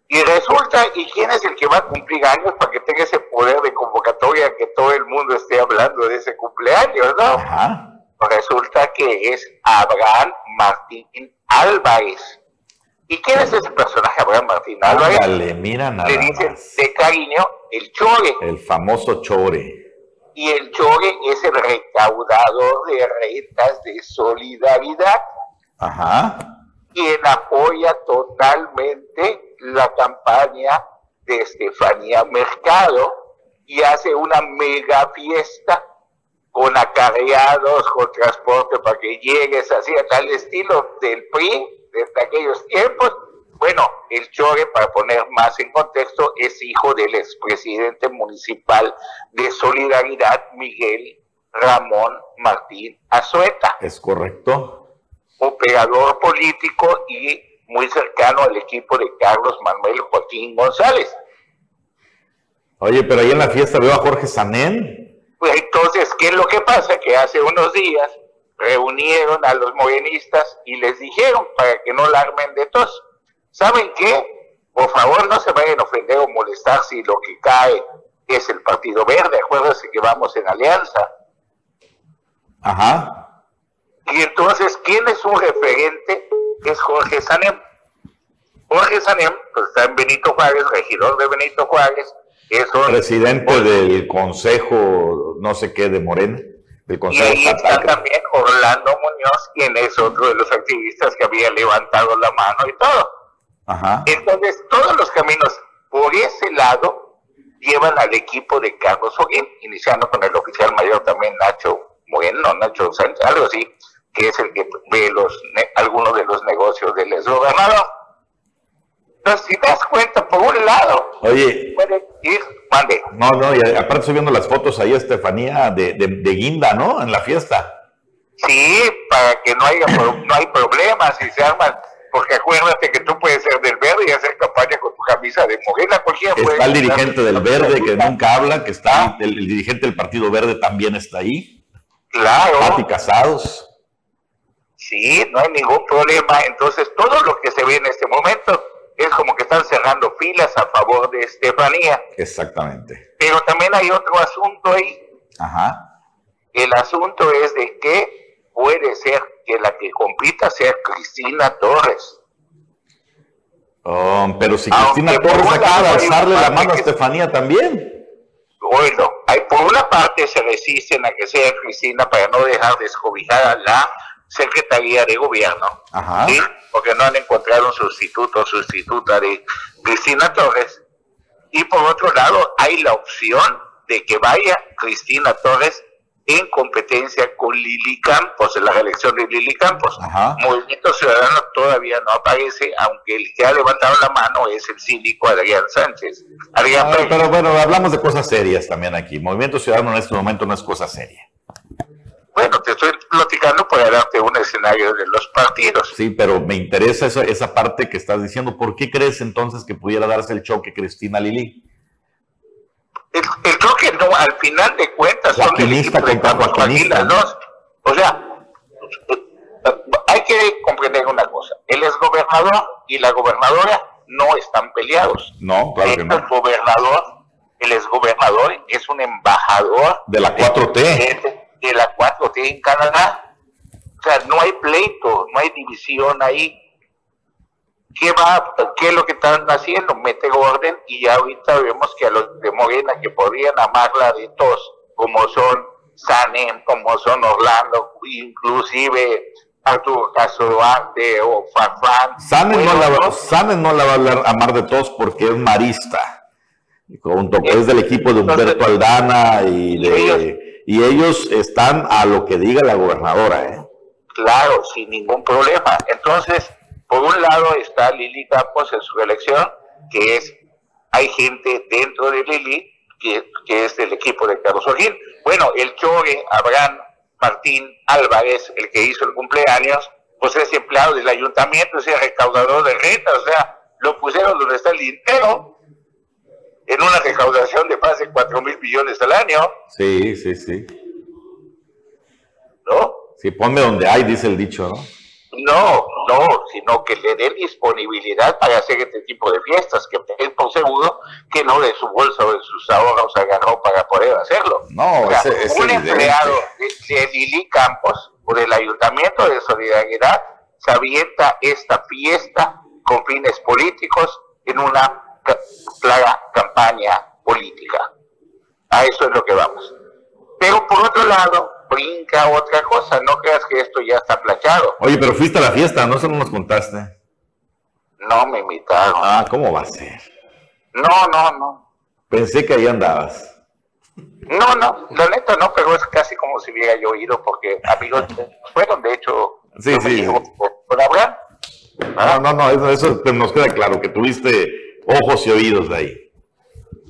Y resulta, ¿y quién es el que va a cumplir años para que tenga ese poder de convocatoria que todo el mundo esté hablando de ese cumpleaños, no? Resulta que es Abraham Martín Álvarez. ¿Y quién es ese personaje, Abraham Martín Álvarez? Dale, mira nada Le dicen de cariño el Chore. El famoso Chore. Y el Chore es el recaudador de rentas de solidaridad. Ajá. Quien apoya totalmente la campaña de Estefanía Mercado y hace una mega fiesta con acarreados, con transporte para que llegues así al estilo del PRI desde aquellos tiempos. Bueno, el Chore, para poner más en contexto, es hijo del expresidente municipal de Solidaridad, Miguel Ramón Martín Azueta. Es correcto. Operador político y muy cercano al equipo de Carlos Manuel Joaquín González. Oye, pero ahí en la fiesta veo a Jorge Sanén. Pues entonces, ¿qué es lo que pasa? Que hace unos días reunieron a los morenistas y les dijeron para que no la armen de tos. ¿Saben qué? Por favor, no se vayan a ofender o molestar si lo que cae es el Partido Verde. Acuérdense que vamos en alianza. Ajá. Y entonces, ¿quién es un referente? es Jorge Sanem. Jorge Sanem pues, está en Benito Juárez, regidor de Benito Juárez. Es Presidente del Consejo, no sé qué, de Morena. Del Consejo y ahí está también Orlando Muñoz, quien es otro de los activistas que había levantado la mano y todo. Ajá. Entonces, todos los caminos por ese lado llevan al equipo de Carlos Joaquín, iniciando con el oficial mayor también Nacho Moreno, Nacho Sánchez, algo así que es el que ve los, algunos de los negocios del exgobernador. Entonces, si te das cuenta, por un lado, Oye, puede ir, mande. No, no, y aparte estoy viendo las fotos ahí, Estefanía, de, de, guinda, ¿no? En la fiesta. Sí, para que no haya no hay problemas y se arman, porque acuérdate que tú puedes ser del verde y hacer campaña con tu camisa de Morena, cualquiera Está el dirigente del verde que nunca habla, que está, el, dirigente del Partido Verde también está ahí. Claro. Pati Casados. Sí, no hay ningún problema. Entonces, todo lo que se ve en este momento es como que están cerrando filas a favor de Estefanía. Exactamente. Pero también hay otro asunto ahí. Ajá. El asunto es de que puede ser que la que compita sea Cristina Torres. Oh, pero si Cristina Torres acaba de alzarle la mano a Estefanía también. Bueno, hay, por una parte se resisten a que sea Cristina para no dejar descobijada la Secretaría de Gobierno, Ajá. ¿sí? porque no han encontrado un sustituto o sustituta de Cristina Torres. Y por otro lado, hay la opción de que vaya Cristina Torres en competencia con Lili Campos, en la reelección de Lili Campos. Ajá. Movimiento Ciudadano todavía no aparece, aunque el que ha levantado la mano es el síndico Adrián Sánchez. Adrián Ah, pero bueno, hablamos de cosas serias también aquí. Movimiento Ciudadano en este momento no es cosa seria. Bueno, te estoy platicando para darte un escenario de los partidos. Sí, pero me interesa esa, esa parte que estás diciendo. ¿Por qué crees entonces que pudiera darse el choque Cristina Lili? El, el choque no, al final de cuentas son el Joaquinista equipo de contra joaquinista, dos. O sea, hay que comprender una cosa. El exgobernador y la gobernadora no están peleados. No, claro que el no. gobernador, el exgobernador es un embajador De la 4T. de, de la 4T en Canadá. O sea, no hay pleito, no hay división ahí. ¿Qué va, qué es lo que están haciendo? Mete orden y ya ahorita vemos que a los de Morena que podrían amarla de tos, como son Sanem, como son Orlando, inclusive Arturo Casoarte o Farfán. Sanen no, bueno, va- ¿no? Sanen no la va a hablar amar de todos porque es marista. Junto es del equipo de Humberto Aldana y de y ellos están a lo que diga la gobernadora, ¿eh? Claro, sin ningún problema. Entonces, por un lado está Lili Campos en su elección, que es, hay gente dentro de Lili que, es del equipo de Carlos Joaquín. Bueno, el Chore, Abraham Martín Álvarez, el que hizo el cumpleaños, pues es empleado del ayuntamiento, es recaudador de renta, o sea, lo pusieron donde está el dinero, en una recaudación de más de 4 mil millones al año, Sí, sí, sí. ¿no? Sí, ponme donde hay, dice el dicho, ¿no? No, no, sino que le den disponibilidad para hacer este tipo de fiestas, que ten por seguro que no de su bolsa o de sus ahorros agarró para poder hacerlo. No, O sea, ese- es un evidente. empleado de, de Lili Campos o del Ayuntamiento de Solidaridad se avienta esta fiesta con fines políticos en una clara campaña política. A eso es lo que vamos. Pero por otro lado, brinca otra cosa, no creas que esto ya está planchado. Oye, pero fuiste a la fiesta, ¿no? Eso no nos contaste. No me invitaron. Ah, ¿cómo va a ser? No, no, no. Pensé que ahí andabas. No, no, la neta no, pero es casi como si hubiera yo ido, porque amigos fueron, de hecho, Sí, sí, con- Abraham. No, no, no, eso, eso nos queda claro, que tuviste ojos y oídos de ahí.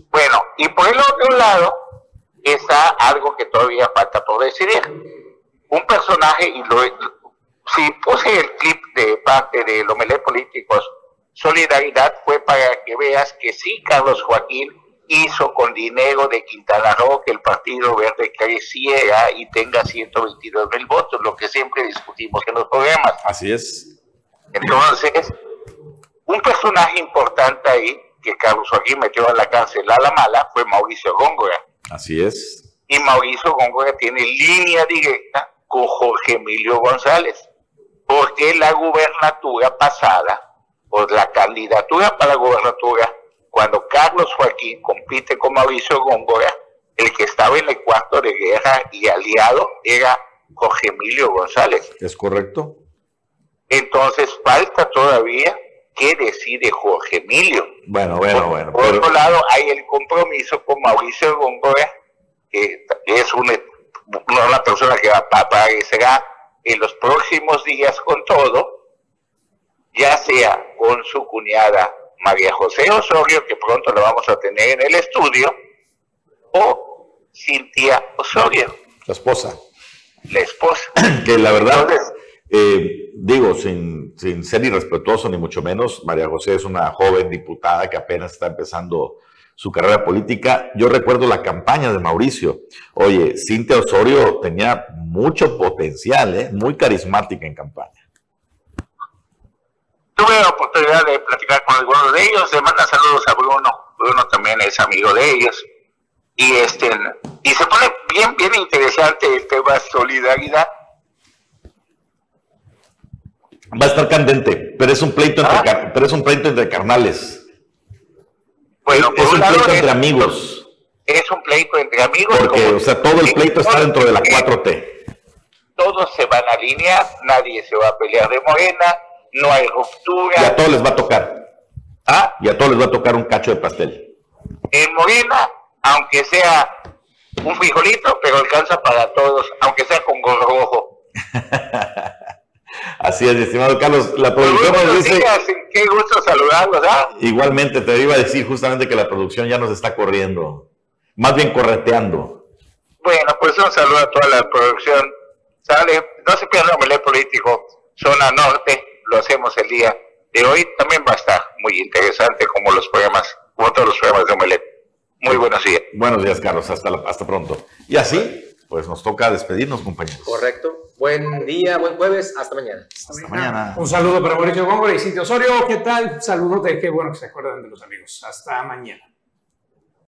Bueno, y por el otro lado está algo que todavía falta por decidir. Un personaje, y lo si puse el clip de parte de Lomelé Políticos, Solidaridad fue para que veas que sí, Carlos Joaquín hizo con dinero de Quintana Roo que el Partido Verde creciera y tenga 122 mil votos, lo que siempre discutimos en los programas. Así es. Entonces, un personaje importante ahí que Carlos Joaquín metió a la cárcel a la mala fue Mauricio Góngora. Así es. Y Mauricio Góngora tiene línea directa con Jorge Emilio González, porque la gubernatura pasada, o la candidatura para la gubernatura, cuando Carlos Joaquín compite con Mauricio Góngora, el que estaba en el cuarto de guerra y aliado era Jorge Emilio González. Es correcto. Entonces falta todavía qué decide Jorge Emilio. Bueno, bueno, bueno. Por Pero, otro lado, hay el compromiso con Mauricio Góngora, que es una, una persona que va- aparecerá en los próximos días con todo, ya sea con su cuñada María José Osorio, que pronto la vamos a tener en el estudio, o Cintia Osorio, la esposa. la esposa. Que la verdad, Entonces, eh, digo, sin, sin ser irrespetuoso ni mucho menos, María José es una joven diputada que apenas está empezando su carrera política. Yo recuerdo la campaña de Mauricio. Oye, Cintia Osorio tenía mucho potencial, ¿eh? muy carismática en campaña. Tuve la oportunidad de platicar con algunos de ellos, le manda saludos a Bruno, Bruno también es amigo de ellos, y este y se pone bien, bien interesante el tema solidaridad, Va a estar candente, pero es un pleito entre, car- pero es un pleito entre carnales. Bueno, es un pleito entre amigos. Es un pleito entre amigos. Porque, como- o sea, todo el pleito está dentro de la Eh, 4T. Todos se van a alinear, nadie se va a pelear de Morena, no hay Y a ruptura. todos les va a tocar. ¿Ah? Y a todos les va a tocar un cacho de pastel. En Morena, aunque sea un frijolito, pero alcanza para todos, aunque sea con gorro rojo. Así es, mi estimado Carlos. La producción nos dice. días, qué gusto saludarlos, ¿ah? Igualmente, te iba a decir justamente que la producción ya nos está corriendo. Más bien correteando. Bueno, pues un saludo a toda la producción. Sale, no se pierdan Omelet Político, zona norte, lo hacemos el día de hoy. También va a estar muy interesante como los programas, como todos los programas de Omelet. Muy buenos días. Buenos días, Carlos. Hasta, la- hasta pronto. Y así, pues nos toca despedirnos, compañeros. Correcto. Buen día, buen jueves. Hasta mañana. Hasta mañana. Un saludo para Mauricio Góngora y Cintia Osorio. ¿Qué tal? Saludos de qué bueno que se acuerdan de los amigos. Hasta mañana.